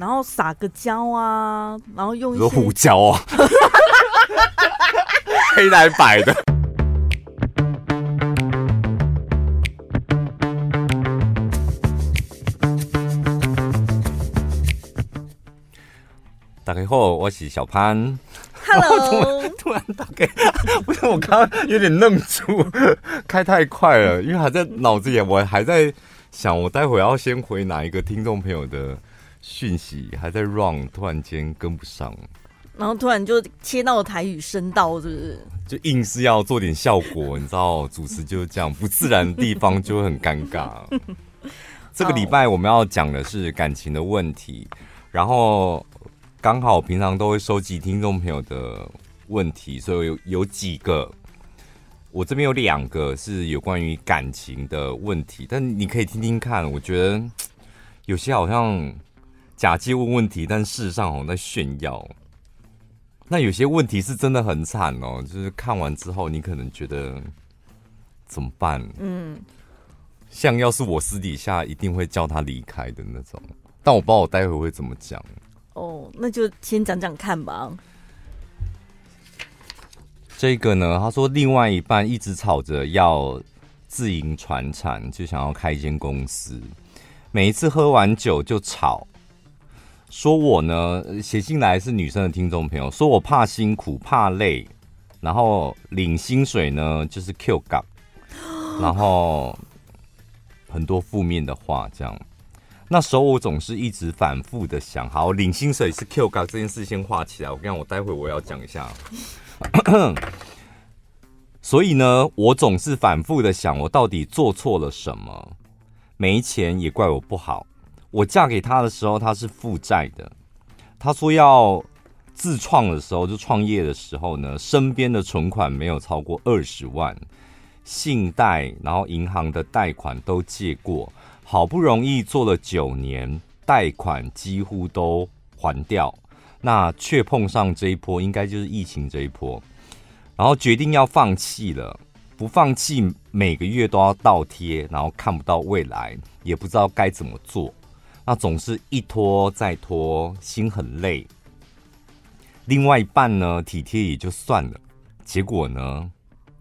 然后撒个胶啊，然后用一些胡椒啊，黑来白的。大家好，我是小潘。Hello，突然打给，不是我刚刚有点愣住，开太快了，因为还在脑子里，我还在想，我待会要先回哪一个听众朋友的讯息，还在 run，突然间跟不上，然后突然就切到台语声道，是不是？就硬是要做点效果，你知道，主持就是这样，不自然的地方就会很尴尬。这个礼拜我们要讲的是感情的问题，然后。刚好平常都会收集听众朋友的问题，所以有有几个，我这边有两个是有关于感情的问题，但你可以听听看。我觉得有些好像假借问问题，但事实上好像在炫耀。那有些问题是真的很惨哦，就是看完之后你可能觉得怎么办？嗯，像要是我私底下一定会叫他离开的那种，但我不知道我待会会怎么讲。哦，那就先讲讲看吧。这个呢，他说另外一半一直吵着要自营船产，就想要开一间公司。每一次喝完酒就吵，说我呢，写信来是女生的听众朋友，说我怕辛苦怕累，然后领薪水呢就是 Q 港，然后很多负面的话这样。那时候我总是一直反复的想，好，领薪水是 Q 嘎这件事先画起来。我跟你讲，我待会我要讲一下。所以呢，我总是反复的想，我到底做错了什么？没钱也怪我不好。我嫁给他的时候，他是负债的。他说要自创的时候，就创业的时候呢，身边的存款没有超过二十万，信贷然后银行的贷款都借过。好不容易做了九年，贷款几乎都还掉，那却碰上这一波，应该就是疫情这一波，然后决定要放弃了。不放弃，每个月都要倒贴，然后看不到未来，也不知道该怎么做，那总是一拖再拖，心很累。另外一半呢，体贴也就算了，结果呢？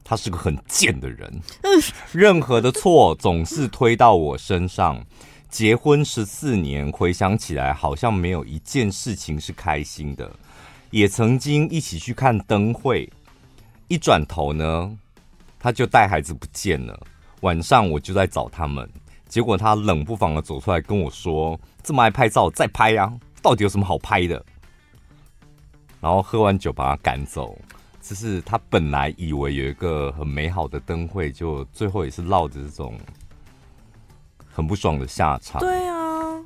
他是个很贱的人，任何的错总是推到我身上。结婚十四年，回想起来好像没有一件事情是开心的。也曾经一起去看灯会，一转头呢，他就带孩子不见了。晚上我就在找他们，结果他冷不防的走出来跟我说：“这么爱拍照，再拍呀！到底有什么好拍的？”然后喝完酒把他赶走。就是他本来以为有一个很美好的灯会，就最后也是落着这种很不爽的下场。对啊，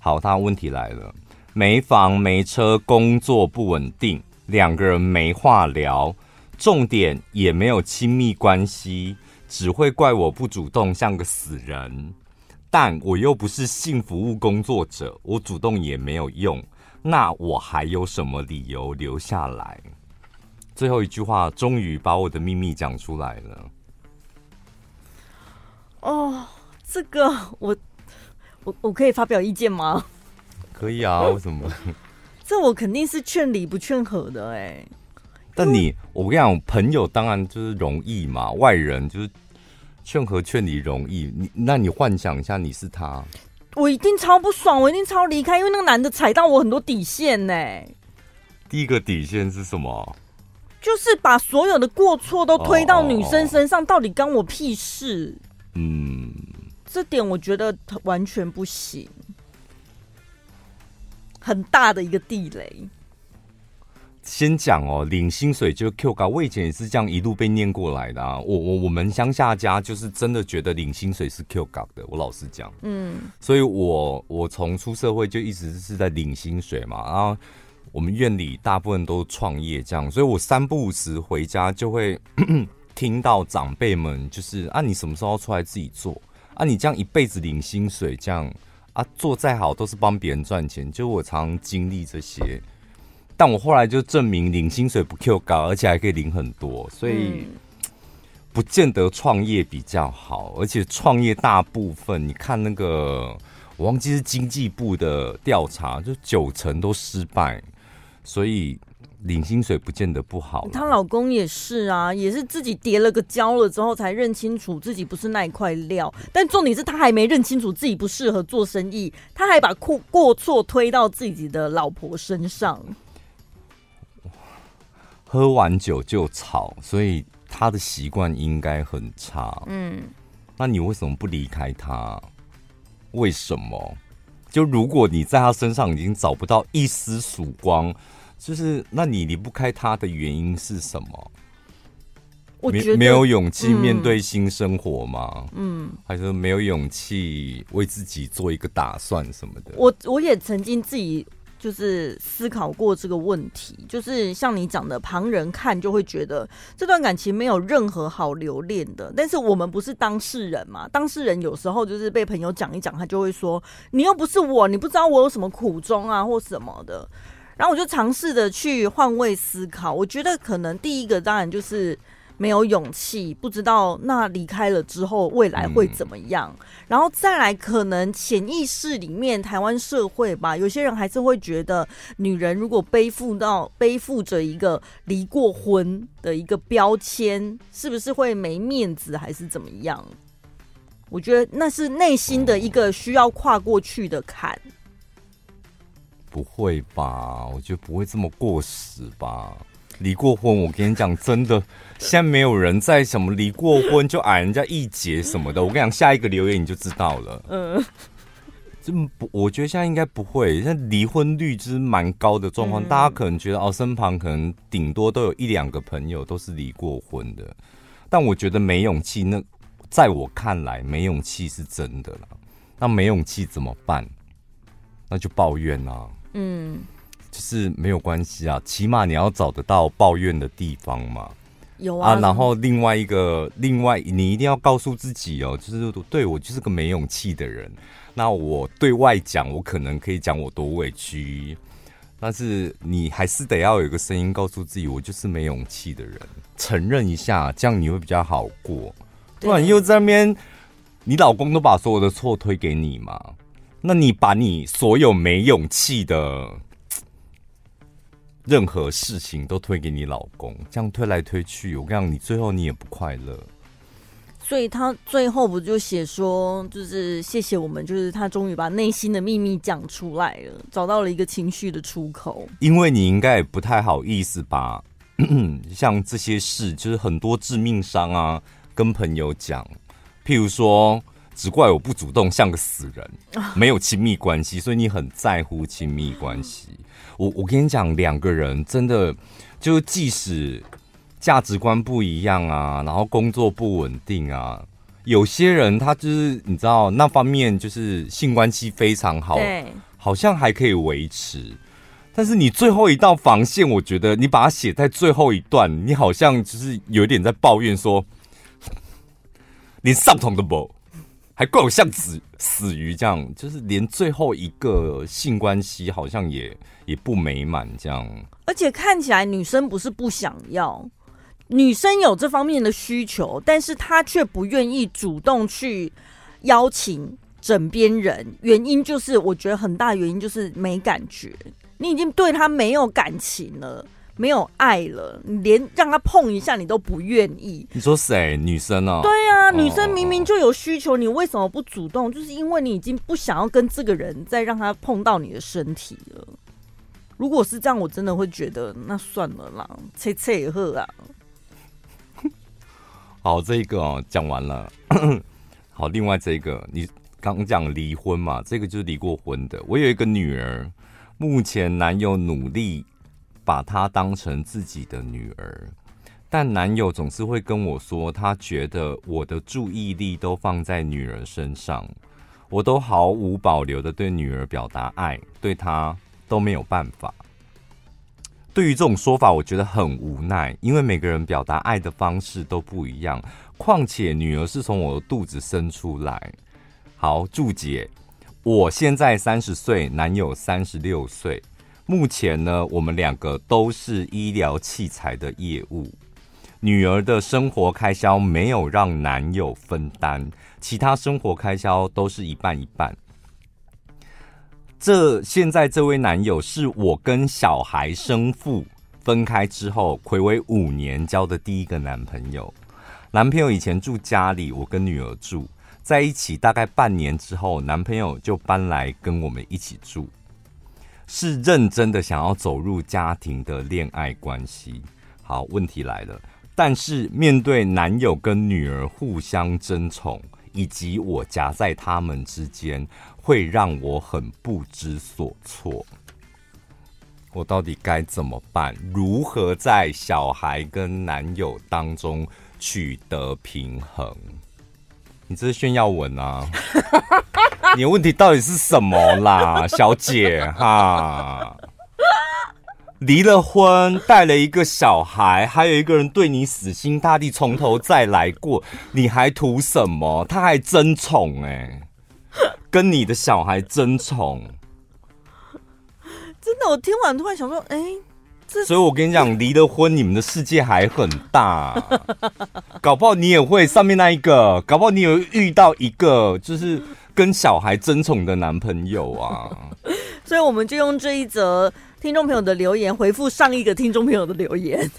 好，他问题来了，没房没车，工作不稳定，两个人没话聊，重点也没有亲密关系，只会怪我不主动，像个死人。但我又不是性服务工作者，我主动也没有用，那我还有什么理由留下来？最后一句话，终于把我的秘密讲出来了。哦，这个我我我可以发表意见吗？可以啊，为什么？这我肯定是劝离不劝和的哎。但你，我跟你讲，朋友当然就是容易嘛，外人就是劝和劝离容易。你，那你幻想一下，你是他，我一定超不爽，我一定超离开，因为那个男的踩到我很多底线呢。第一个底线是什么？就是把所有的过错都推到女生身上，到底关我屁事？嗯，这点我觉得完全不行，很大的一个地雷。先讲哦，领薪水就 Q 高，我以前也是这样一路被念过来的啊。我我我们乡下家就是真的觉得领薪水是 Q 高的，我老实讲，嗯，所以我我从出社会就一直是在领薪水嘛，然后。我们院里大部分都创业这样，所以我三不五时回家就会 听到长辈们就是啊，你什么时候出来自己做啊？你这样一辈子领薪水这样啊，做再好都是帮别人赚钱。就我常常经历这些，但我后来就证明领薪水不 Q 高，而且还可以领很多，所以不见得创业比较好。而且创业大部分你看那个我忘记是经济部的调查，就九成都失败，所以。领薪水不见得不好，她老公也是啊，也是自己叠了个胶了之后才认清楚自己不是那一块料。但重点是他还没认清楚自己不适合做生意，他还把过过错推到自己的老婆身上。喝完酒就吵，所以他的习惯应该很差。嗯，那你为什么不离开他？为什么？就如果你在他身上已经找不到一丝曙光。就是，那你离不开他的原因是什么？我觉得没有勇气面对新生活吗？嗯，还是没有勇气为自己做一个打算什么的？我我也曾经自己就是思考过这个问题，就是像你讲的，旁人看就会觉得这段感情没有任何好留恋的。但是我们不是当事人嘛？当事人有时候就是被朋友讲一讲，他就会说：“你又不是我，你不知道我有什么苦衷啊，或什么的。”然后我就尝试着去换位思考，我觉得可能第一个当然就是没有勇气，不知道那离开了之后未来会怎么样。然后再来，可能潜意识里面台湾社会吧，有些人还是会觉得，女人如果背负到背负着一个离过婚的一个标签，是不是会没面子，还是怎么样？我觉得那是内心的一个需要跨过去的坎。不会吧？我觉得不会这么过时吧？离过婚，我跟你讲，真的，现在没有人在什么离过婚就矮人家一截什么的。我跟你讲，下一个留言你就知道了。嗯，这不，我觉得现在应该不会。现在离婚率其实蛮高的状况，大家可能觉得哦，身旁可能顶多都有一两个朋友都是离过婚的。但我觉得没勇气，那在我看来，没勇气是真的了。那没勇气怎么办？那就抱怨啊。嗯，就是没有关系啊，起码你要找得到抱怨的地方嘛。有啊，啊，然后另外一个，另外你一定要告诉自己哦，就是对我就是个没勇气的人。那我对外讲，我可能可以讲我多委屈，但是你还是得要有一个声音告诉自己，我就是没勇气的人，承认一下，这样你会比较好过。不然又在那边，你老公都把所有的错推给你嘛。那你把你所有没勇气的任何事情都推给你老公，这样推来推去，我跟你讲，你最后你也不快乐。所以他最后不就写说，就是谢谢我们，就是他终于把内心的秘密讲出来了，找到了一个情绪的出口。因为你应该也不太好意思吧 像这些事，就是很多致命伤啊，跟朋友讲，譬如说。只怪我不主动，像个死人，没有亲密关系，所以你很在乎亲密关系。我我跟你讲，两个人真的就即使价值观不一样啊，然后工作不稳定啊，有些人他就是你知道那方面就是性关系非常好，对，好像还可以维持。但是你最后一道防线，我觉得你把它写在最后一段，你好像就是有点在抱怨说，连上床都不。还怪我像死死鱼这样，就是连最后一个性关系好像也也不美满这样。而且看起来女生不是不想要，女生有这方面的需求，但是她却不愿意主动去邀请枕边人。原因就是，我觉得很大原因就是没感觉，你已经对她没有感情了。没有爱了，你连让他碰一下你都不愿意。你说谁？女生哦？对啊，女生明明就有需求，你为什么不主动？就是因为你已经不想要跟这个人再让他碰到你的身体了。如果是这样，我真的会觉得那算了啦，切切也喝啊。好，这一个哦，讲完了。好，另外这一个，你刚讲离婚嘛？这个就是离过婚的。我有一个女儿，目前男友努力。把她当成自己的女儿，但男友总是会跟我说，他觉得我的注意力都放在女儿身上，我都毫无保留的对女儿表达爱，对她都没有办法。对于这种说法，我觉得很无奈，因为每个人表达爱的方式都不一样。况且女儿是从我的肚子生出来。好，注解：我现在三十岁，男友三十六岁。目前呢，我们两个都是医疗器材的业务，女儿的生活开销没有让男友分担，其他生活开销都是一半一半。这现在这位男友是我跟小孩生父分开之后，暌违五年交的第一个男朋友。男朋友以前住家里，我跟女儿住在一起，大概半年之后，男朋友就搬来跟我们一起住，是认真的想要走入家庭的恋爱关系。好，问题来了，但是面对男友跟女儿互相争宠，以及我夹在他们之间，会让我很不知所措。我到底该怎么办？如何在小孩跟男友当中？取得平衡，你这是炫耀文啊！你的问题到底是什么啦，小姐哈？离了婚，带了一个小孩，还有一个人对你死心塌地，从头再来过，你还图什么？他还争宠哎，跟你的小孩争宠，真的，我听完突然想说，哎、所以，我跟你讲，离了婚，你们的世界还很大，搞不好你也会上面那一个，搞不好你有遇到一个就是跟小孩争宠的男朋友啊。所以，我们就用这一则听众朋友的留言回复上一个听众朋友的留言。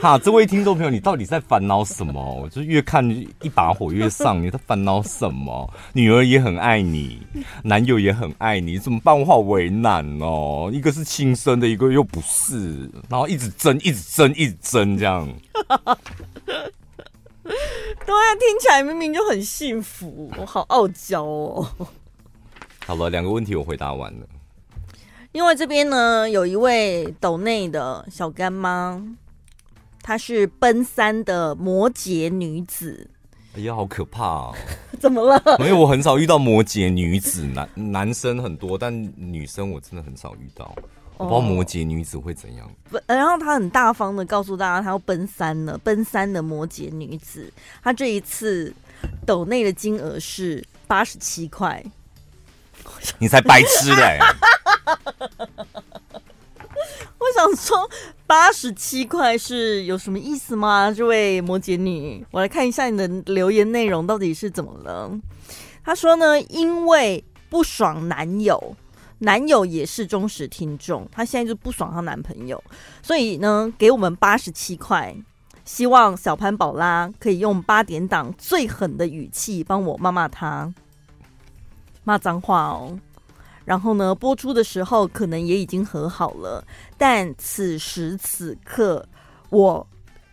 哈，这位听众朋友，你到底在烦恼什么？我就越看一把火越上，你在烦恼什么？女儿也很爱你，男友也很爱你，怎么办？我好为难哦。一个是亲生的，一个又不是，然后一直争，一直争，一直争，这样。对啊，听起来明明就很幸福，我好傲娇哦。好了，两个问题我回答完了。因为这边呢，有一位斗内的小干妈。她是奔三的摩羯女子，哎呀，好可怕哦！怎么了？没有我很少遇到摩羯女子，男男生很多，但女生我真的很少遇到。我不知道摩羯女子会怎样。不，然后她很大方的告诉大家，她要奔三了。奔三的摩羯女子，她这一次抖内的金额是八十七块。你才白痴嘞！我想说，八十七块是有什么意思吗？这位摩羯女，我来看一下你的留言内容到底是怎么了。她说呢，因为不爽男友，男友也是忠实听众，她现在就不爽她男朋友，所以呢，给我们八十七块，希望小潘宝拉可以用八点档最狠的语气帮我骂骂他，骂脏话哦。然后呢，播出的时候可能也已经和好了，但此时此刻我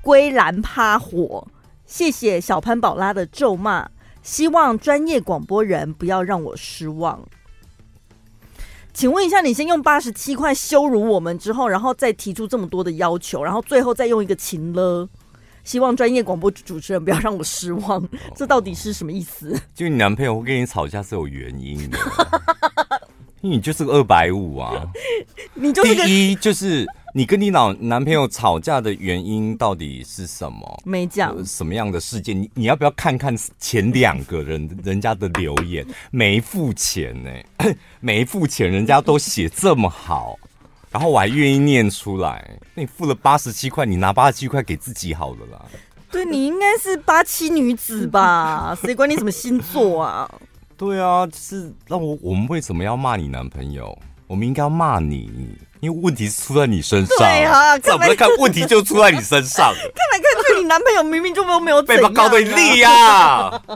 归然趴火。谢谢小潘宝拉的咒骂，希望专业广播人不要让我失望。请问一下，你先用八十七块羞辱我们之后，然后再提出这么多的要求，然后最后再用一个情了，希望专业广播主持人不要让我失望，这到底是什么意思？就你男朋友会跟你吵架是有原因的。你就是个二百五啊！你就是第一就是你跟你老男朋友吵架的原因到底是什么？没讲什么样的事件？你你要不要看看前两个人人家的留言？没付钱呢、欸，没付钱，人家都写这么好，然后我还愿意念出来。那你付了八十七块，你拿八十七块给自己好了啦。对，你应该是八七女子吧？谁管你什么星座啊？对啊，就是那我我们为什么要骂你男朋友？我们应该要骂你，因为问题是出在你身上。对啊，怎么看问题就出在你身上？看来看去，你男朋友明明就没有没有被告对立呀！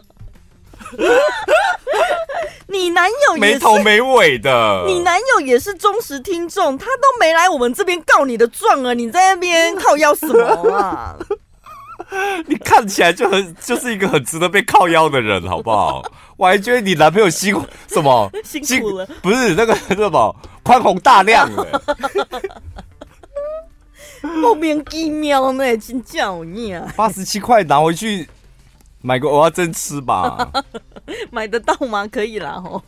你男友没头没尾的，你男友也是忠实听众，他都没来我们这边告你的状啊！你在那边靠腰什么啊？你看起来就很就是一个很值得被靠腰的人，好不好？我还觉得你男朋友 辛苦什么辛苦了，不是那个 什么宽宏大量的，莫名其妙呢，真叫你啊！八十七块拿回去买个蚵仔煎吃吧，买得到吗？可以啦吼。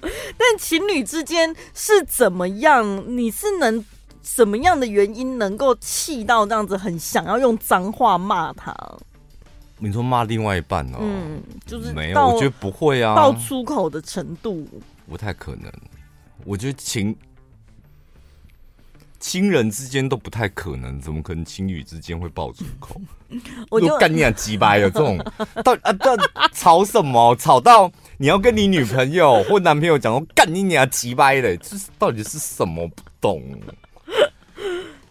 但情侣之间是怎么样？你是能？什么样的原因能够气到这样子，很想要用脏话骂他？你说骂另外一半哦？嗯，就是没有，我觉得不会啊，爆粗口的程度不太可能。我觉得情亲人之间都不太可能，怎么可能情侣之间会爆粗口？我就干你俩鸡掰有这种，到啊到吵什么？吵到你要跟你女朋友或男朋友讲说干你俩鸡掰的，这是到底是什么？不懂？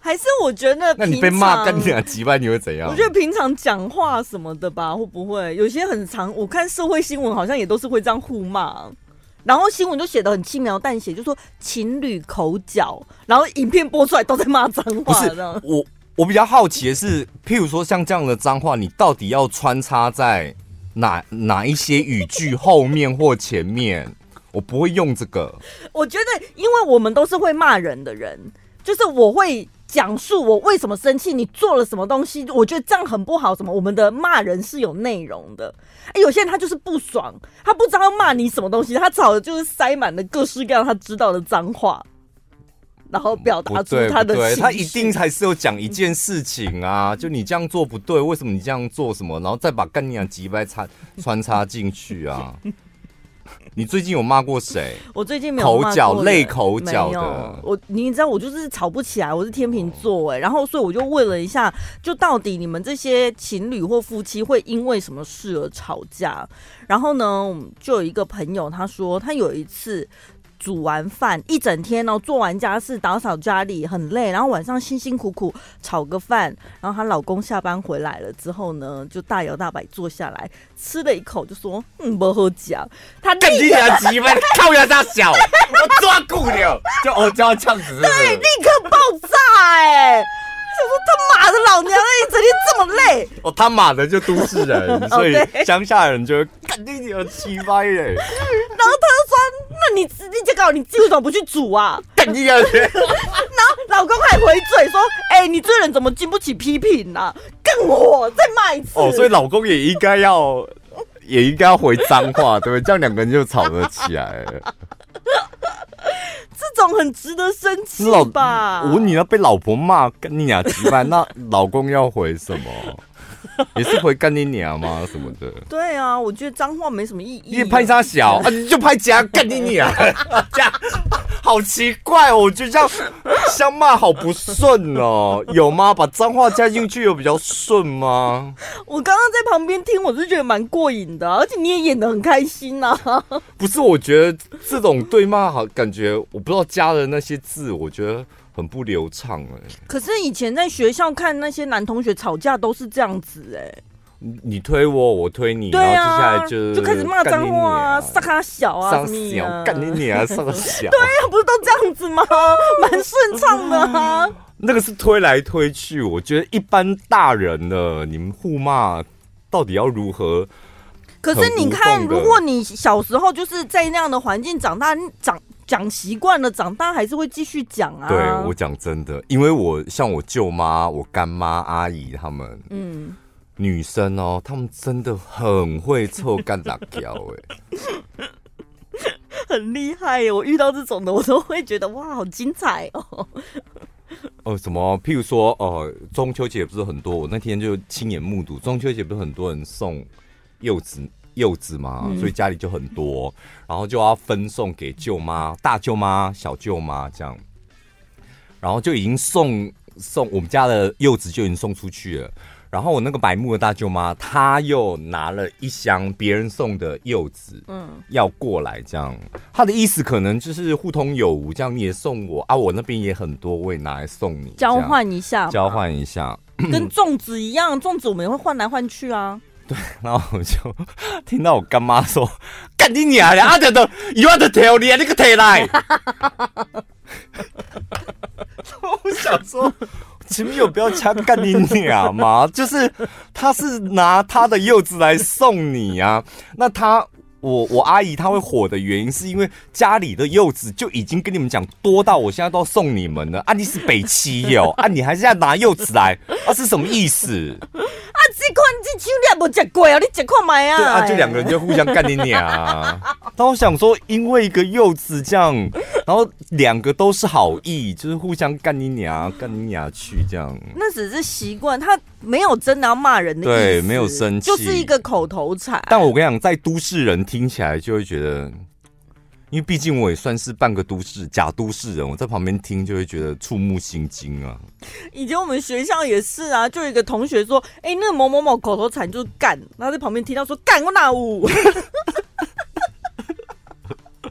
还是我觉得，那你被骂干你俩鸡掰，你会怎样？我觉得平常讲话什么的吧，会不会有些很长？我看社会新闻好像也都是会这样互骂。然后新闻就写的很轻描淡写，就说情侣口角，然后影片播出来都在骂脏话。不是我，我比较好奇的是，譬如说像这样的脏话，你到底要穿插在哪哪一些语句后面或前面？我不会用这个。我觉得，因为我们都是会骂人的人，就是我会。讲述我为什么生气，你做了什么东西？我觉得这样很不好。什么？我们的骂人是有内容的。哎，有些人他就是不爽，他不知道要骂你什么东西，他吵的就是塞满了各式各样他知道的脏话，然后表达出他的情他一定还是有讲一件事情啊，就你这样做不对，为什么你这样做什么？然后再把干你娘几百插穿插进去啊。你最近有骂过谁？我最近没有骂过口角，泪口角的。我你知道，我就是吵不起来。我是天秤座哎，然后所以我就问了一下，就到底你们这些情侣或夫妻会因为什么事而吵架？然后呢，就有一个朋友他说，他有一次。煮完饭一整天哦，做完家事，打扫家里很累，然后晚上辛辛苦苦炒个饭，然后她老公下班回来了之后呢，就大摇大摆坐下来吃了一口，就说：“嗯，不好讲。”他立刻急，靠牙大小，我抓骨了，就我就要这样子，对，立刻爆炸哎！他妈的老娘，一整天这么累，哦他妈的就都市人，所以乡下人就肯定有气歪嘞。然后他就说：“那你你这个你为什么不去煮啊？”肯定要去。然后老公还回嘴说：“哎、欸，你这人怎么经不起批评呢、啊？更火，再骂一次。”哦，所以老公也应该要，也应该要回脏话，对不对？这样两个人就吵得起来了。这种很值得生气吧？我问你要被老婆骂，跟你俩吃饭，那老公要回什么？也是回干你娘吗？什么的？对啊，我觉得脏话没什么意义。因为拍他小啊，你就拍家干你娘，这样好奇怪哦。我觉得这样相骂好不顺哦，有吗？把脏话加进去有比较顺吗？我刚刚在旁边听，我是觉得蛮过瘾的，而且你也演得很开心呐。不是，我觉得这种对骂好感觉，我不知道加的那些字，我觉得。很不流畅哎，可是以前在学校看那些男同学吵架都是这样子哎，你推我，我推你，然后接下来就就开始骂脏话啊，撒他小啊，撒小干你你啊，撒小，对啊，不是都这样子吗？蛮顺畅的啊。那个是推来推去，我觉得一般大人的你们互骂到底要如何？可是你看，如果你小时候就是在那样的环境长大，长。讲习惯了，长大还是会继续讲啊。对，我讲真的，因为我像我舅妈、我干妈、阿姨他们，嗯，女生哦，他们真的很会臭干打交哎，很厉害耶！我遇到这种的，我都会觉得哇，好精彩哦。哦，什么？譬如说，哦、呃，中秋节不是很多，我那天就亲眼目睹中秋节不是很多人送柚子。柚子嘛，所以家里就很多，然后就要分送给舅妈、大舅妈、小舅妈这样，然后就已经送送我们家的柚子就已经送出去了，然后我那个白木的大舅妈，她又拿了一箱别人送的柚子，嗯，要过来这样，她的意思可能就是互通有无，这样你也送我啊，我那边也很多，我也拿来送你，交换一下，交换一下，跟粽子一样，粽子我们也会换来换去啊。对，然后我就听到我干妈说：“干你娘的，阿德的，you want to tell me 你个铁来。”我想说，前面有不要掐干你娘吗？就是他是拿他的柚子来送你啊，那他。我我阿姨她会火的原因是因为家里的柚子就已经跟你们讲多到我现在都要送你们了啊！你是北七哟 啊！你还是要拿柚子来啊？是什么意思？啊！这款这酒你也没吃过啊？你吃看买啊？对啊，就两个人就互相干你娘啊！但我想说，因为一个柚子这样，然后两个都是好意，就是互相干你娘，干你娘去这样。那只是习惯，他没有真的要骂人的意思，对，没有生气，就是一个口头禅。但我跟你讲，在都市人。听起来就会觉得因为毕竟我也算是半个都市假都市人，我在旁边听就会觉得触目心惊啊。以前我们学校也是啊，就有一个同学说：“哎、欸，那个某某某口头禅就是干。”然后在旁边听到说：“干我哪有？”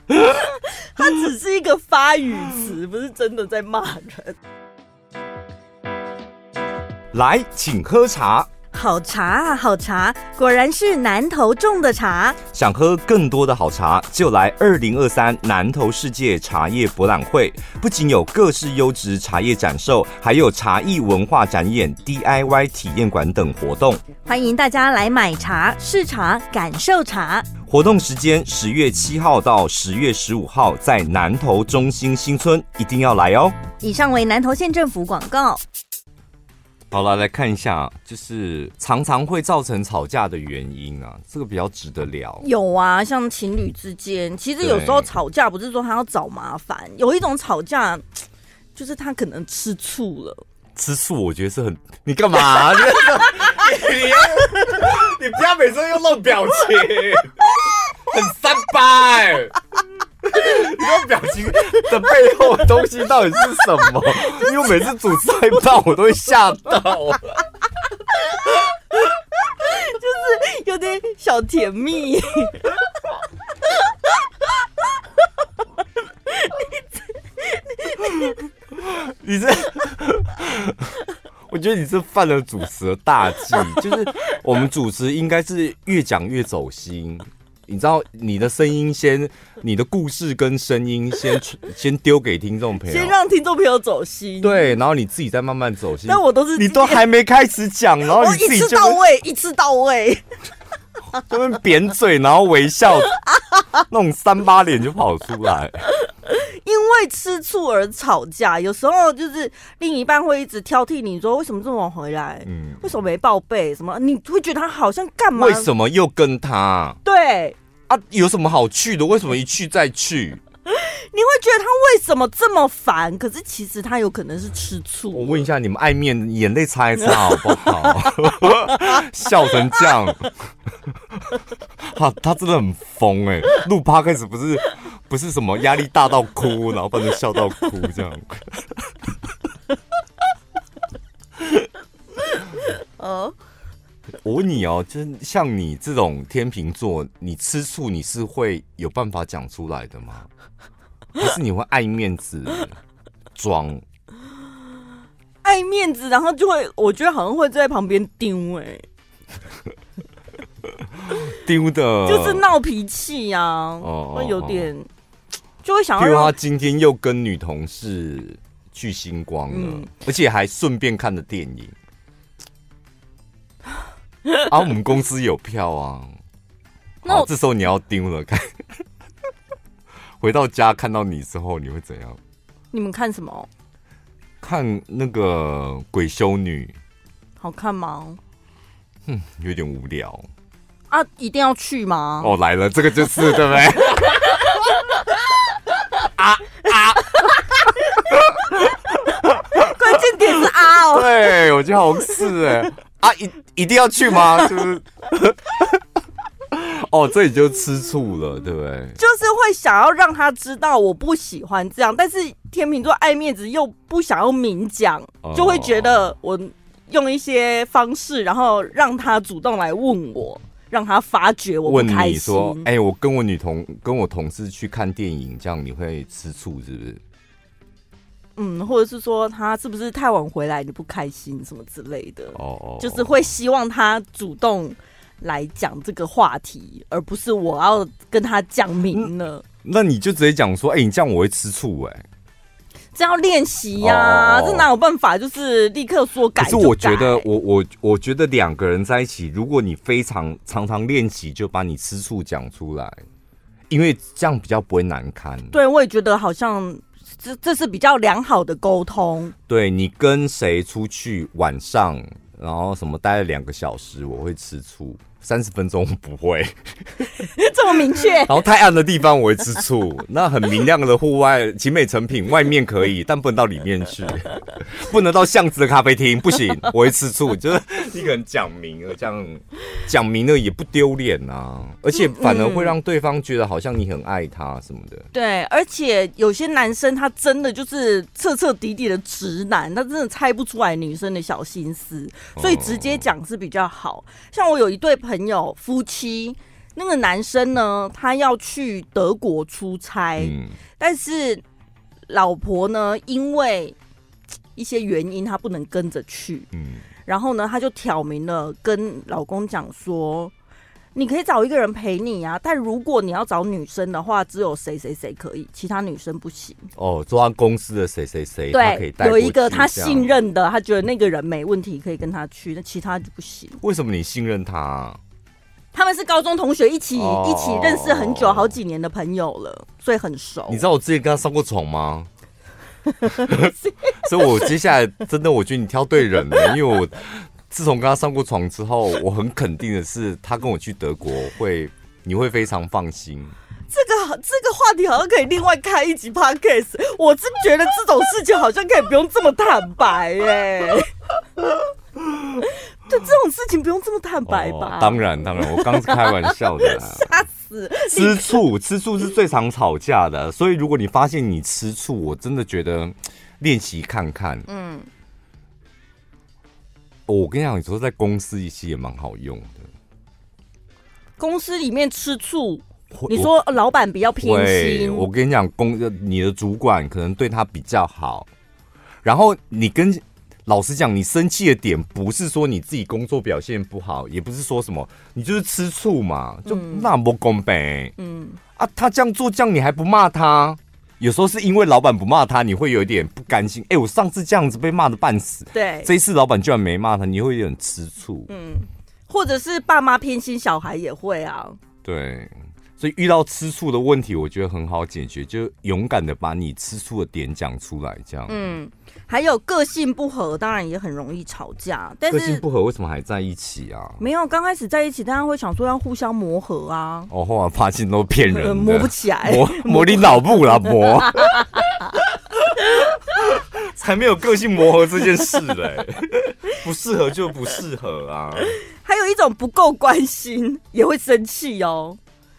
他只是一个发语词，不是真的在骂人。来，请喝茶。好茶啊，好茶，果然是南投种的茶。想喝更多的好茶，就来二零二三南投世界茶叶博览会。不仅有各式优质茶叶展售，还有茶艺文化展演、DIY 体验馆等活动。欢迎大家来买茶、试茶、感受茶。活动时间十月七号到十月十五号，在南投中心新村，一定要来哦。以上为南投县政府广告。好了，来看一下，就是常常会造成吵架的原因啊，这个比较值得聊。有啊，像情侣之间，其实有时候吵架不是说他要找麻烦，有一种吵架就是他可能吃醋了。吃醋，我觉得是很……你干嘛啊？你你，你不要每次用那种表情，很三八哎。你那表情的背后的东西到底是什么？因为我每次主持害怕，我都会吓到，就是有点小甜蜜。你这，我觉得你是犯了主持的大忌，就是我们主持应该是越讲越走心。你知道你的声音先，你的故事跟声音先 先丢给听众朋友，先让听众朋友走心，对，然后你自己再慢慢走心。但我都是你都还没开始讲，然后你自己就一次到位，一次到位，就会扁嘴，然后微笑，那种三八脸就跑出来。因为吃醋而吵架，有时候就是另一半会一直挑剔你说，为什么这么晚回来？嗯，为什么没报备？什么？你会觉得他好像干嘛？为什么又跟他？对啊，有什么好去的？为什么一去再去？你会觉得他为什么这么烦？可是其实他有可能是吃醋。我问一下，你们爱面眼泪擦一擦好不好？笑成这样，他他真的很疯哎！录趴开始不是。不是什么压力大到哭，然后不能笑到哭这样。哦，我问你哦，就是像你这种天秤座，你吃醋你是会有办法讲出来的吗？还是你会爱面子装？爱面子，然后就会，我觉得好像会在旁边丢哎。丢的，就是闹脾气呀，哦，会有点。就会想要，他今天又跟女同事去星光了，嗯、而且还顺便看了电影。啊，我们公司有票啊。那我这时候你要丢了看，回到家看到你之后，你会怎样？你们看什么？看那个鬼修女，好看吗？哼，有点无聊。啊，一定要去吗？哦，来了，这个就是 对不对？啊啊！关键点是啊哦，对，我觉得好像是哎啊，一一定要去吗？就是 哦，这里就吃醋了，对不对？就是会想要让他知道我不喜欢这样，但是天秤座爱面子又不想要明讲，就会觉得我用一些方式，然后让他主动来问我。让他发觉我不开心。问你说：“哎、欸，我跟我女同跟我同事去看电影，这样你会吃醋是不是？”嗯，或者是说他是不是太晚回来你不开心什么之类的？哦哦，就是会希望他主动来讲这个话题，而不是我要跟他讲明了、嗯。那你就直接讲说：“哎、欸，你这样我会吃醋。”哎。这要练习呀，这哪有办法？就是立刻说改，改。可是我觉得，我我我觉得两个人在一起，如果你非常常常练习，就把你吃醋讲出来，因为这样比较不会难堪。对，我也觉得好像这这是比较良好的沟通。对，你跟谁出去晚上，然后什么待了两个小时，我会吃醋。三十分钟不会，这么明确。然后太暗的地方我会吃醋，那很明亮的户外集美成品外面可以，但不能到里面去，不能到巷子的咖啡厅，不行，我会吃醋。就是一个人讲明了，这样讲明了也不丢脸啊，而且反而会让对方觉得好像你很爱他什么的。对，而且有些男生他真的就是彻彻底底的直男，他真的猜不出来女生的小心思，所以直接讲是比较好。像我有一对朋朋友夫妻，那个男生呢，他要去德国出差，嗯、但是老婆呢，因为 一些原因，他不能跟着去。嗯，然后呢，他就挑明了跟老公讲说：“你可以找一个人陪你啊，但如果你要找女生的话，只有谁谁谁可以，其他女生不行。”哦，做他公司的谁谁谁，对，可以带有一个他信任的，他觉得那个人没问题，可以跟他去，那其他就不行。为什么你信任他？他们是高中同学，一起、哦、一起认识很久，好几年的朋友了，所以很熟。你知道我之前跟他上过床吗？所以，我接下来真的，我觉得你挑对人了，因为我自从跟他上过床之后，我很肯定的是，他跟我去德国会，你会非常放心。这个这个话题好像可以另外开一集 podcast。我真觉得这种事情好像可以不用这么坦白耶。对这种事情不用这么坦白吧？哦、当然，当然，我刚是开玩笑的。吓死！吃醋，吃醋是最常吵架的。所以，如果你发现你吃醋，我真的觉得练习看看。嗯，我跟你讲，有时候在公司一些也蛮好用的。公司里面吃醋，你说老板比较偏心。我跟你讲，公你的主管可能对他比较好，然后你跟。老实讲，你生气的点不是说你自己工作表现不好，也不是说什么，你就是吃醋嘛，就那么公平。嗯啊，他这样做，这样你还不骂他？有时候是因为老板不骂他，你会有一点不甘心。哎、欸，我上次这样子被骂的半死，对，这一次老板居然没骂他，你会有点吃醋。嗯，或者是爸妈偏心小孩也会啊。对。所以遇到吃醋的问题，我觉得很好解决，就勇敢的把你吃醋的点讲出来，这样。嗯，还有个性不合，当然也很容易吵架。但是个性不合为什么还在一起啊？没有，刚开始在一起，大家会想说要互相磨合啊。哦，后来发现都骗人，磨不起来，磨磨你脑部了，磨。才没有个性磨合这件事嘞，不适合就不适合啊。还有一种不够关心，也会生气哦。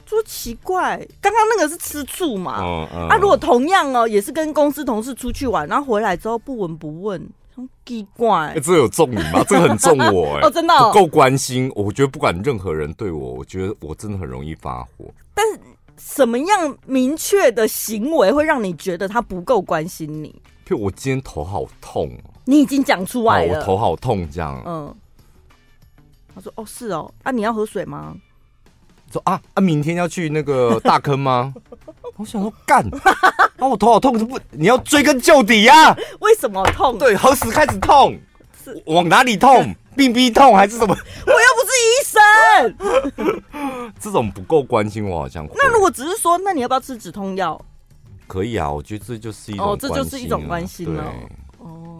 说奇怪，刚刚那个是吃醋嘛？啊，如果同样哦，也是跟公司同事出去玩，然后回来之后不闻不问，很奇怪。哎，这有中你吗？这个很中我哎。哦，真的哦。不够关心，我觉得不管任何人对我，我觉得我真的很容易发火。但是什么样明确的行为会让你觉得他不够关心你？譬如我今天头好痛，你已经讲出来了。我头好痛，这样。嗯。他说：“哦，是哦。啊，你要喝水吗？”说啊啊，明天要去那个 大坑吗？我想说干，啊我头好痛，不你要追根究底呀？为什么痛？对，何时开始痛？是往哪里痛？病逼痛还是什么？我又不是医生。这种不够关心我，好像。那如果只是说，那你要不要吃止痛药？可以啊，我觉得这就是一种，哦，这就是一种关心了。哦，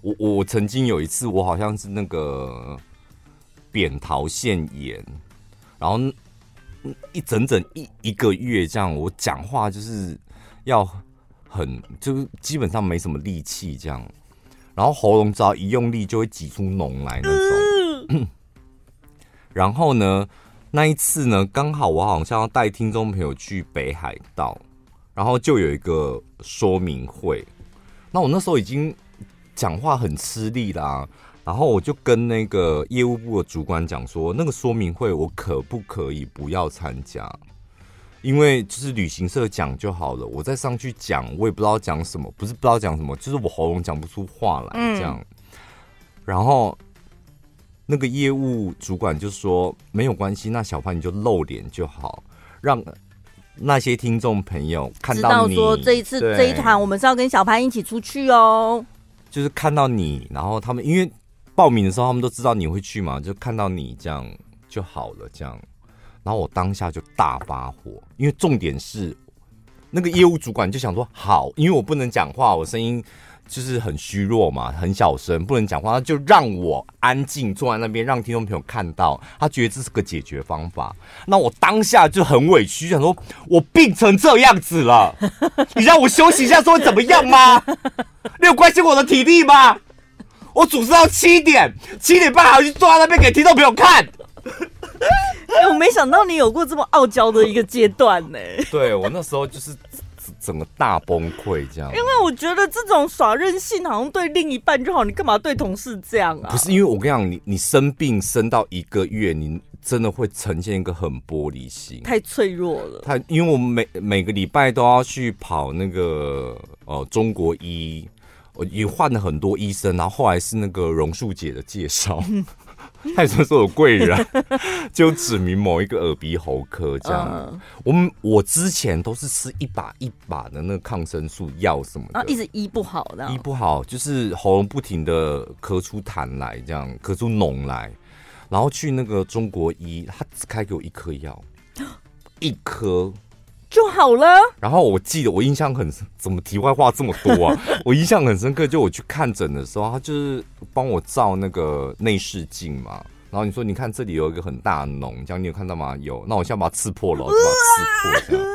我我曾经有一次，我好像是那个扁桃腺炎。然后一整整一一个月这样，我讲话就是要很，就是基本上没什么力气这样，然后喉咙只要一用力就会挤出脓来那种。然后呢，那一次呢，刚好我好像要带听众朋友去北海道，然后就有一个说明会，那我那时候已经讲话很吃力啦。然后我就跟那个业务部的主管讲说，那个说明会我可不可以不要参加？因为就是旅行社讲就好了，我再上去讲，我也不知道讲什么，不是不知道讲什么，就是我喉咙讲不出话来这样。然后那个业务主管就说没有关系，那小潘你就露脸就好，让那些听众朋友看到你。知道说这一次这一团我们是要跟小潘一起出去哦，就是看到你，然后他们因为。报名的时候，他们都知道你会去嘛，就看到你这样就好了，这样。然后我当下就大发火，因为重点是那个业务主管就想说好，因为我不能讲话，我声音就是很虚弱嘛，很小声，不能讲话，他就让我安静坐在那边，让听众朋友看到，他觉得这是个解决方法。那我当下就很委屈，想说我病成这样子了，你让我休息一下，说怎么样吗？你有关心我的体力吗？我主持到七点，七点半还要去坐在那边给听众朋友看。哎，我没想到你有过这么傲娇的一个阶段呢。对，我那时候就是。整个大崩溃这样，因为我觉得这种耍任性好像对另一半就好，你干嘛对同事这样啊？不是，因为我跟你讲，你你生病生到一个月，你真的会呈现一个很玻璃心，太脆弱了。他因为我们每每个礼拜都要去跑那个呃中国医，我也换了很多医生，然后后来是那个榕树姐的介绍。他也算是我贵人，就指明某一个耳鼻喉科这样。嗯、我们我之前都是吃一把一把的那个抗生素药什么的，啊，一直医不好的，医不好，就是喉咙不停的咳出痰来，这样咳出脓来，然后去那个中国医，他只开给我一颗药，一颗。就好了。然后我记得我印象很深，怎么题外话这么多啊？我印象很深刻，就我去看诊的时候，他就是帮我照那个内视镜嘛。然后你说，你看这里有一个很大的脓，这样你有看到吗？有。那我现在把它刺破了，我就把它刺破这样。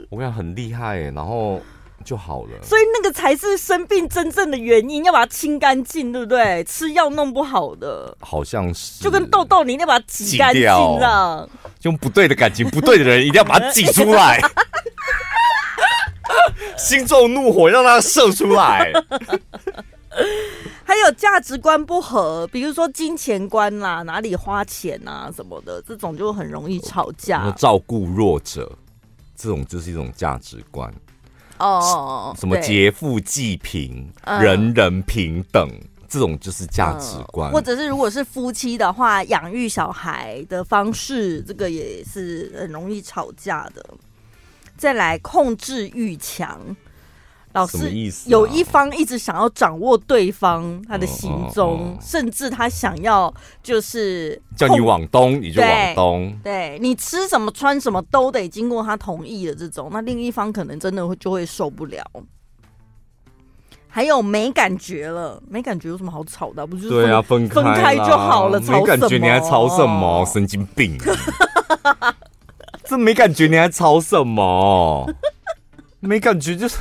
我跟你讲很厉害耶，然后。就好了，所以那个才是生病真正的原因，要把它清干净，对不对？吃药弄不好的，好像是，就跟痘痘，你一定要把它挤干净了。用不对的感情，不对的人，一定要把它挤出来。心中怒火让它射出来。还有价值观不合，比如说金钱观啦，哪里花钱啊什么的，这种就很容易吵架。照顾弱者，这种就是一种价值观。哦，什么劫富济贫、人人平等，这种就是价值观。或者是如果是夫妻的话，养育小孩的方式，这个也是很容易吵架的。再来，控制欲强。老师，有一方一直想要掌握对方他的行踪，甚至他想要就是叫你往东你就往东，对，你吃什么穿什么都得经过他同意的这种，那另一方可能真的会就会受不了。还有没感觉了，没感觉有什么好吵的？不是对啊，分开分开就好了，没感觉你还吵什么？神经病！这没感觉你还吵什么？没感觉就是。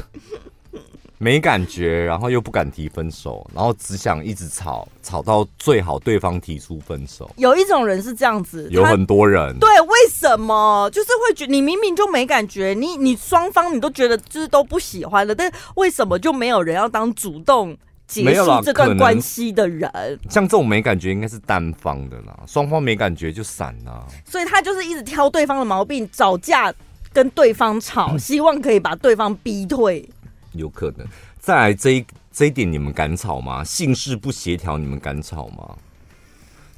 没感觉，然后又不敢提分手，然后只想一直吵，吵到最好对方提出分手。有一种人是这样子，有很多人。对，为什么？就是会觉得你明明就没感觉，你你双方你都觉得就是都不喜欢了，但是为什么就没有人要当主动结束这段关系的人？像这种没感觉应该是单方的啦，双方没感觉就散了。所以他就是一直挑对方的毛病，找架跟对方吵，希望可以把对方逼退。有可能，再来这一这一点，你们敢吵吗？姓氏不协调，你们敢吵吗？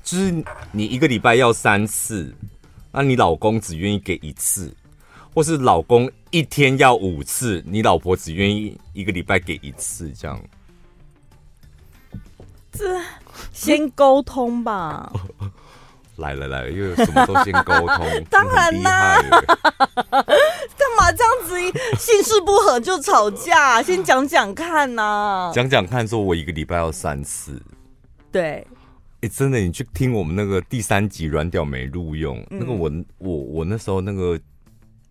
就是你一个礼拜要三次，那你老公只愿意给一次，或是老公一天要五次，你老婆只愿意一个礼拜给一次，这样。这先沟通吧。来了来了，又有什么都先沟通，当然啦，干嘛这样子？性事不合就吵架？先讲讲看呐、啊，讲讲看，说我一个礼拜要三次，对，哎、欸，真的，你去听我们那个第三集软屌没录用，嗯、那个我我我那时候那个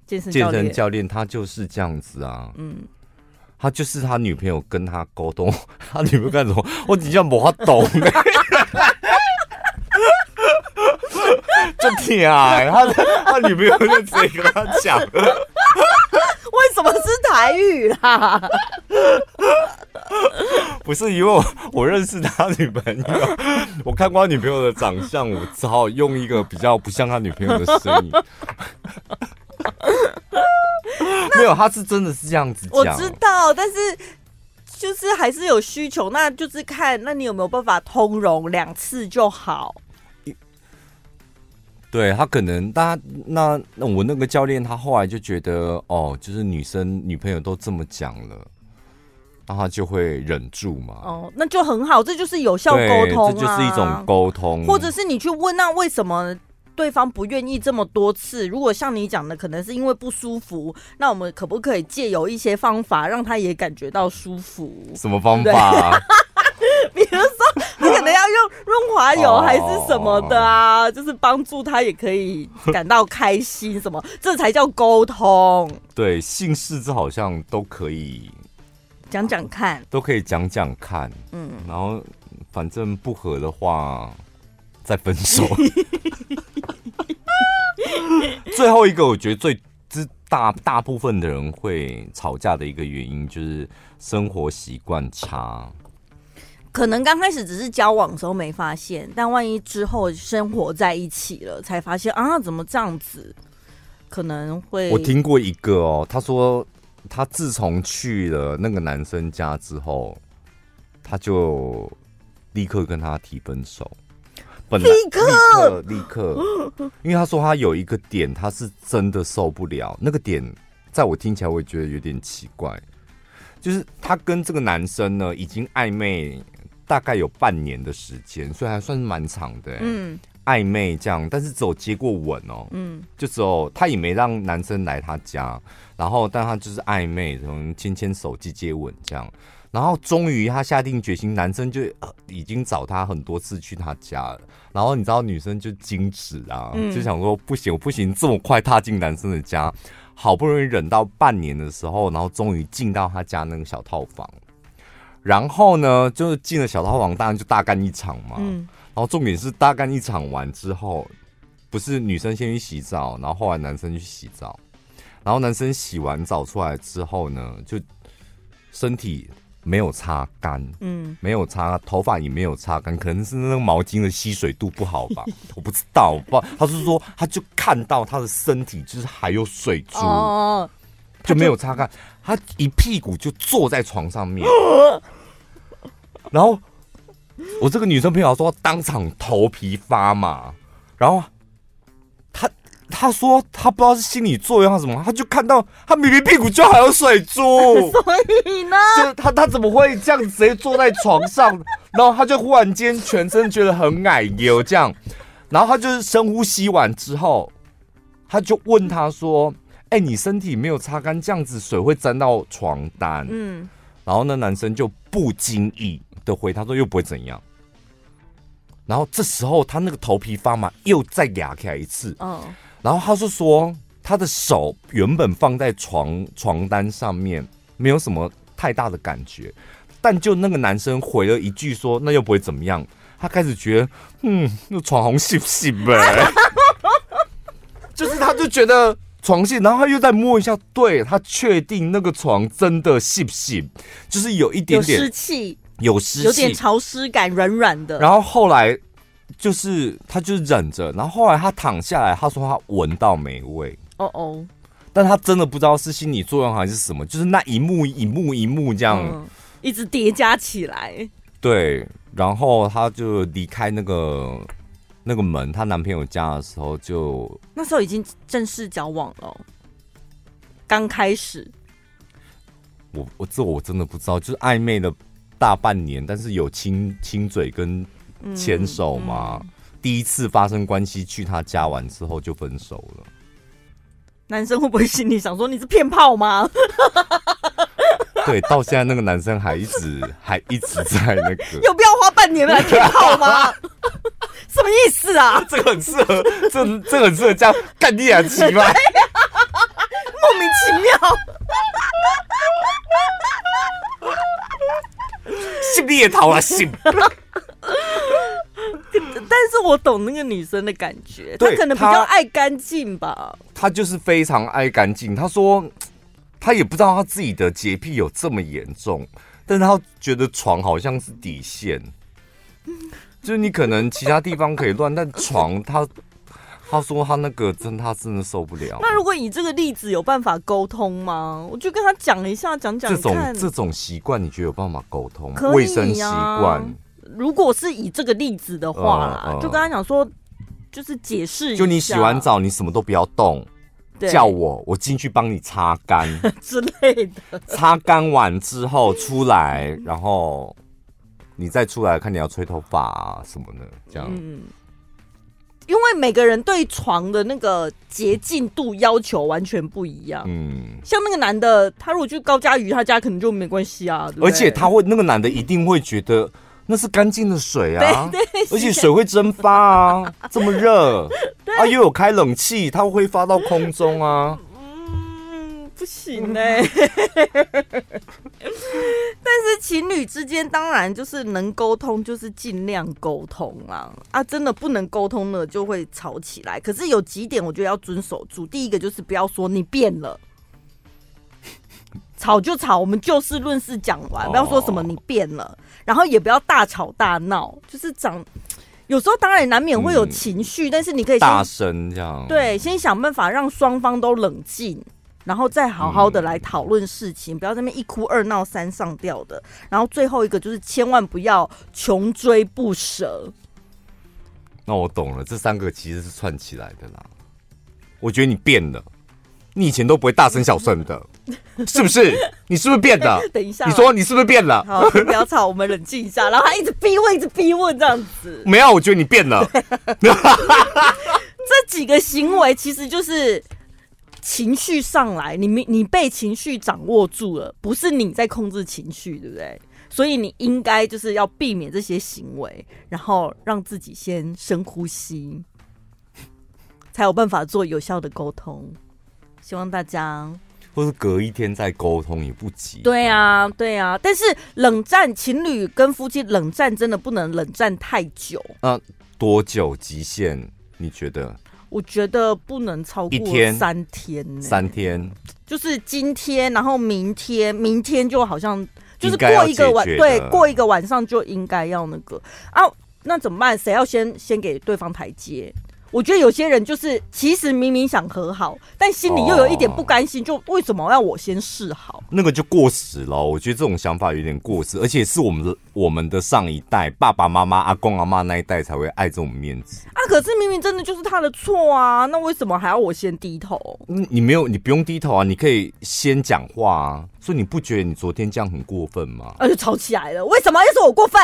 健身教练，他就是这样子啊，嗯，他就是他女朋友跟他沟通，他女朋友干什么？我底下没法懂。就天啊，他他女朋友就直接跟他讲，为什么是台语啦？不是因为我我认识他女朋友，我看过他女朋友的长相，我只好用一个比较不像他女朋友的声音。没有，他是真的是这样子讲。我知道，但是就是还是有需求，那就是看那你有没有办法通融两次就好。对他可能，他那那我那个教练，他后来就觉得哦，就是女生女朋友都这么讲了，那他就会忍住嘛。哦，那就很好，这就是有效沟通啊，这就是一种沟通。或者是你去问，那为什么对方不愿意这么多次，如果像你讲的，可能是因为不舒服，那我们可不可以借由一些方法让他也感觉到舒服？什么方法？比如说，他可能要用润滑油还是什么的啊，就是帮助他也可以感到开心，什么这才叫沟通。对，姓氏这好像都可以讲讲看，都可以讲讲看。嗯，然后反正不合的话再分手。最后一个，我觉得最之大大部分的人会吵架的一个原因就是生活习惯差。可能刚开始只是交往的时候没发现，但万一之后生活在一起了，才发现啊，怎么这样子？可能会。我听过一个哦，他说他自从去了那个男生家之后，他就立刻跟他提分手。本来立刻，立刻，因为他说他有一个点，他是真的受不了。那个点，在我听起来，我也觉得有点奇怪，就是他跟这个男生呢，已经暧昧。大概有半年的时间，所以还算是蛮长的、欸。嗯，暧昧这样，但是只有接过吻哦、喔。嗯，就只有他也没让男生来他家，然后但他就是暧昧，从牵牵手、接接吻这样，然后终于他下定决心，男生就已经找他很多次去他家了。然后你知道女生就矜持啊，嗯、就想说不行，我不行，这么快踏进男生的家，好不容易忍到半年的时候，然后终于进到他家那个小套房。然后呢，就是进了小套房，当然就大干一场嘛。嗯。然后重点是大干一场完之后，不是女生先去洗澡，然后后来男生去洗澡。然后男生洗完澡出来之后呢，就身体没有擦干，嗯，没有擦，头发也没有擦干，可能是那个毛巾的吸水度不好吧，我不知道，我不知道。他是说，他就看到他的身体就是还有水珠，哦，就没有擦干，他一屁股就坐在床上面。然后我这个女生朋友说当场头皮发麻，然后她她说她不知道是心理作用还是什么，她就看到她明明屁股就还有水珠，所以呢，就她她怎么会这样直接坐在床上？然后她就忽然间全身觉得很矮油这样，然后她就是深呼吸完之后，她就问她说：“哎，你身体没有擦干，这样子水会沾到床单。”嗯，然后那男生就不经意。的回他说又不会怎样，然后这时候他那个头皮发麻，又再压起来一次。嗯，然后他是说他的手原本放在床床单上面，没有什么太大的感觉，但就那个男生回了一句说那又不会怎么样，他开始觉得嗯，那床红细不细呗，就是他就觉得床细，然后他又再摸一下，对，他确定那个床真的细不细，就是有一点点湿气。有湿气，有点潮湿感，软软的。然后后来就是他就忍着，然后后来他躺下来，他说他闻到霉味。哦哦，但他真的不知道是心理作用还是什么，就是那一幕一幕一幕这样、嗯、一直叠加起来。对，然后他就离开那个那个门，她男朋友家的时候就，就那时候已经正式交往了，刚开始。我我这我真的不知道，就是暧昧的。大半年，但是有亲亲嘴跟牵手嘛？嗯嗯、第一次发生关系去他家玩之后就分手了。男生会不会心里想说你是骗炮吗？对，到现在那个男生还一直 还一直在那个，有必要花半年来骗炮吗？什么意思啊？这个很适合，这这很适合这样干地下棋吗？莫名其妙。心里也逃了心，但是我懂那个女生的感觉，她可能比较爱干净吧。她就是非常爱干净。她说，她也不知道她自己的洁癖有这么严重，但是她觉得床好像是底线，就是你可能其他地方可以乱，但床她。他说他那个真他真的受不了。那如果以这个例子有办法沟通吗？我就跟他讲一下，讲讲这种这种习惯，你觉得有办法沟通？卫、啊、生习惯。如果是以这个例子的话啦，嗯嗯、就跟他讲说，就是解释一下。就你洗完澡，你什么都不要动，叫我，我进去帮你擦干 之类的。擦干完之后出来，然后你再出来看你要吹头发啊什么的，这样。嗯因为每个人对床的那个洁净度要求完全不一样。嗯，像那个男的，他如果去高嘉瑜他家，可能就没关系啊。对对，而且他会，那个男的一定会觉得那是干净的水啊，对对，而且水会蒸发啊，这么热，啊又有开冷气，它会发到空中啊。嗯不行呢、欸，但是情侣之间当然就是能沟通，就是尽量沟通啊啊！真的不能沟通了，就会吵起来。可是有几点我觉得要遵守住，第一个就是不要说你变了，吵就吵，我们就事论事讲完，不要说什么你变了，然后也不要大吵大闹，就是长。有时候当然难免会有情绪，但是你可以大声这样，对，先想办法让双方都冷静。然后再好好的来讨论事情，嗯、不要在那边一哭二闹三上吊的。然后最后一个就是千万不要穷追不舍。那我懂了，这三个其实是串起来的啦。我觉得你变了，你以前都不会大声小声的，是不是？你是不是变了？等一下，你说你是不是变了？好，不要吵，我们冷静一下。然后他一直逼问，一直逼问这样子。没有，我觉得你变了。这几个行为其实就是。情绪上来，你你被情绪掌握住了，不是你在控制情绪，对不对？所以你应该就是要避免这些行为，然后让自己先深呼吸，才有办法做有效的沟通。希望大家，或是隔一天再沟通也不急。对啊，对啊。但是冷战，情侣跟夫妻冷战真的不能冷战太久。那多久极限？你觉得？我觉得不能超过三天，欸，三天？就是今天，然后明天，明天就好像就是过一个晚，对，过一个晚上就应该要那个。啊，那怎么办？谁要先先给对方台阶？我觉得有些人就是，其实明明想和好，但心里又有一点不甘心，就为什么要我先示好？那个就过时了。我觉得这种想法有点过时，而且是我们的我们的上一代爸爸妈妈、阿公阿妈那一代才会爱这种面子啊。可是明明真的就是他的错啊，那为什么还要我先低头？你没有，你不用低头啊，你可以先讲话啊。所以你不觉得你昨天这样很过分吗？啊，就吵起来了，为什么又是我过分？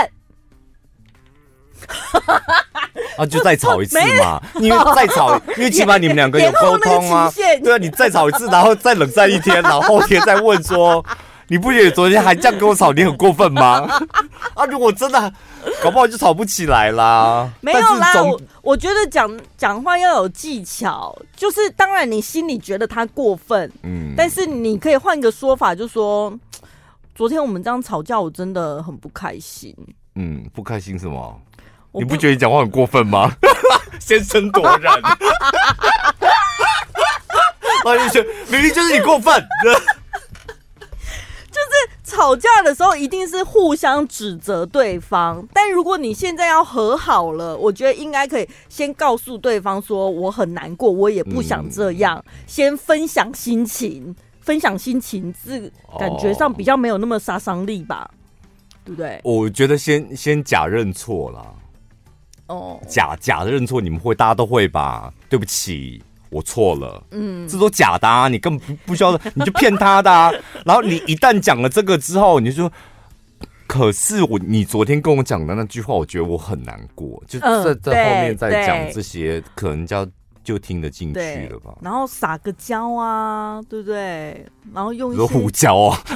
啊，就再吵一次嘛！因为再吵，因为起码你们两个有沟通啊。对啊，你再吵一次，然后再冷战一天，然后后天再问说，你不觉得昨天还这样跟我吵，你很过分吗？啊，如果真的，搞不好就吵不起来啦。没有啦，我我觉得讲讲话要有技巧，就是当然你心里觉得他过分，嗯，但是你可以换一个说法，就说 昨天我们这样吵架，我真的很不开心。嗯，不开心什么？你不觉得你讲话很过分吗？先声夺人，啊！你觉明明就是你过分，就是吵架的时候一定是互相指责对方。但如果你现在要和好了，我觉得应该可以先告诉对方说我很难过，我也不想这样，嗯、先分享心情，分享心情是感觉上比较没有那么杀伤力吧，对不对？我觉得先先假认错了。哦，假假的认错，你们会，大家都会吧？对不起，我错了。嗯，这都假的啊，你根本不不需要，你就骗他的啊。然后你一旦讲了这个之后，你就说，可是我，你昨天跟我讲的那句话，我觉得我很难过。就在在后面再讲这些，可能叫就听得进去了吧。然后撒个娇啊，对不对？然后用一些胡椒啊。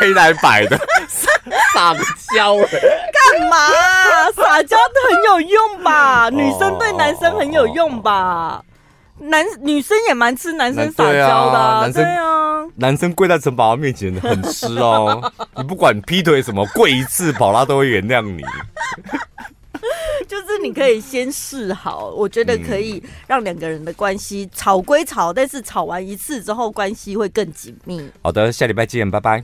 黑白白的 撒个娇，干嘛？撒娇很有用吧？女生对男生很有用吧？男女生也蛮吃男生撒娇的，男生啊，男生跪在陈宝拉面前很吃哦。你不管劈腿什么，跪一次宝拉都会原谅你。就是你可以先试好，我觉得可以让两个人的关系吵归吵，但是吵完一次之后，关系会更紧密。好的，下礼拜见，拜拜。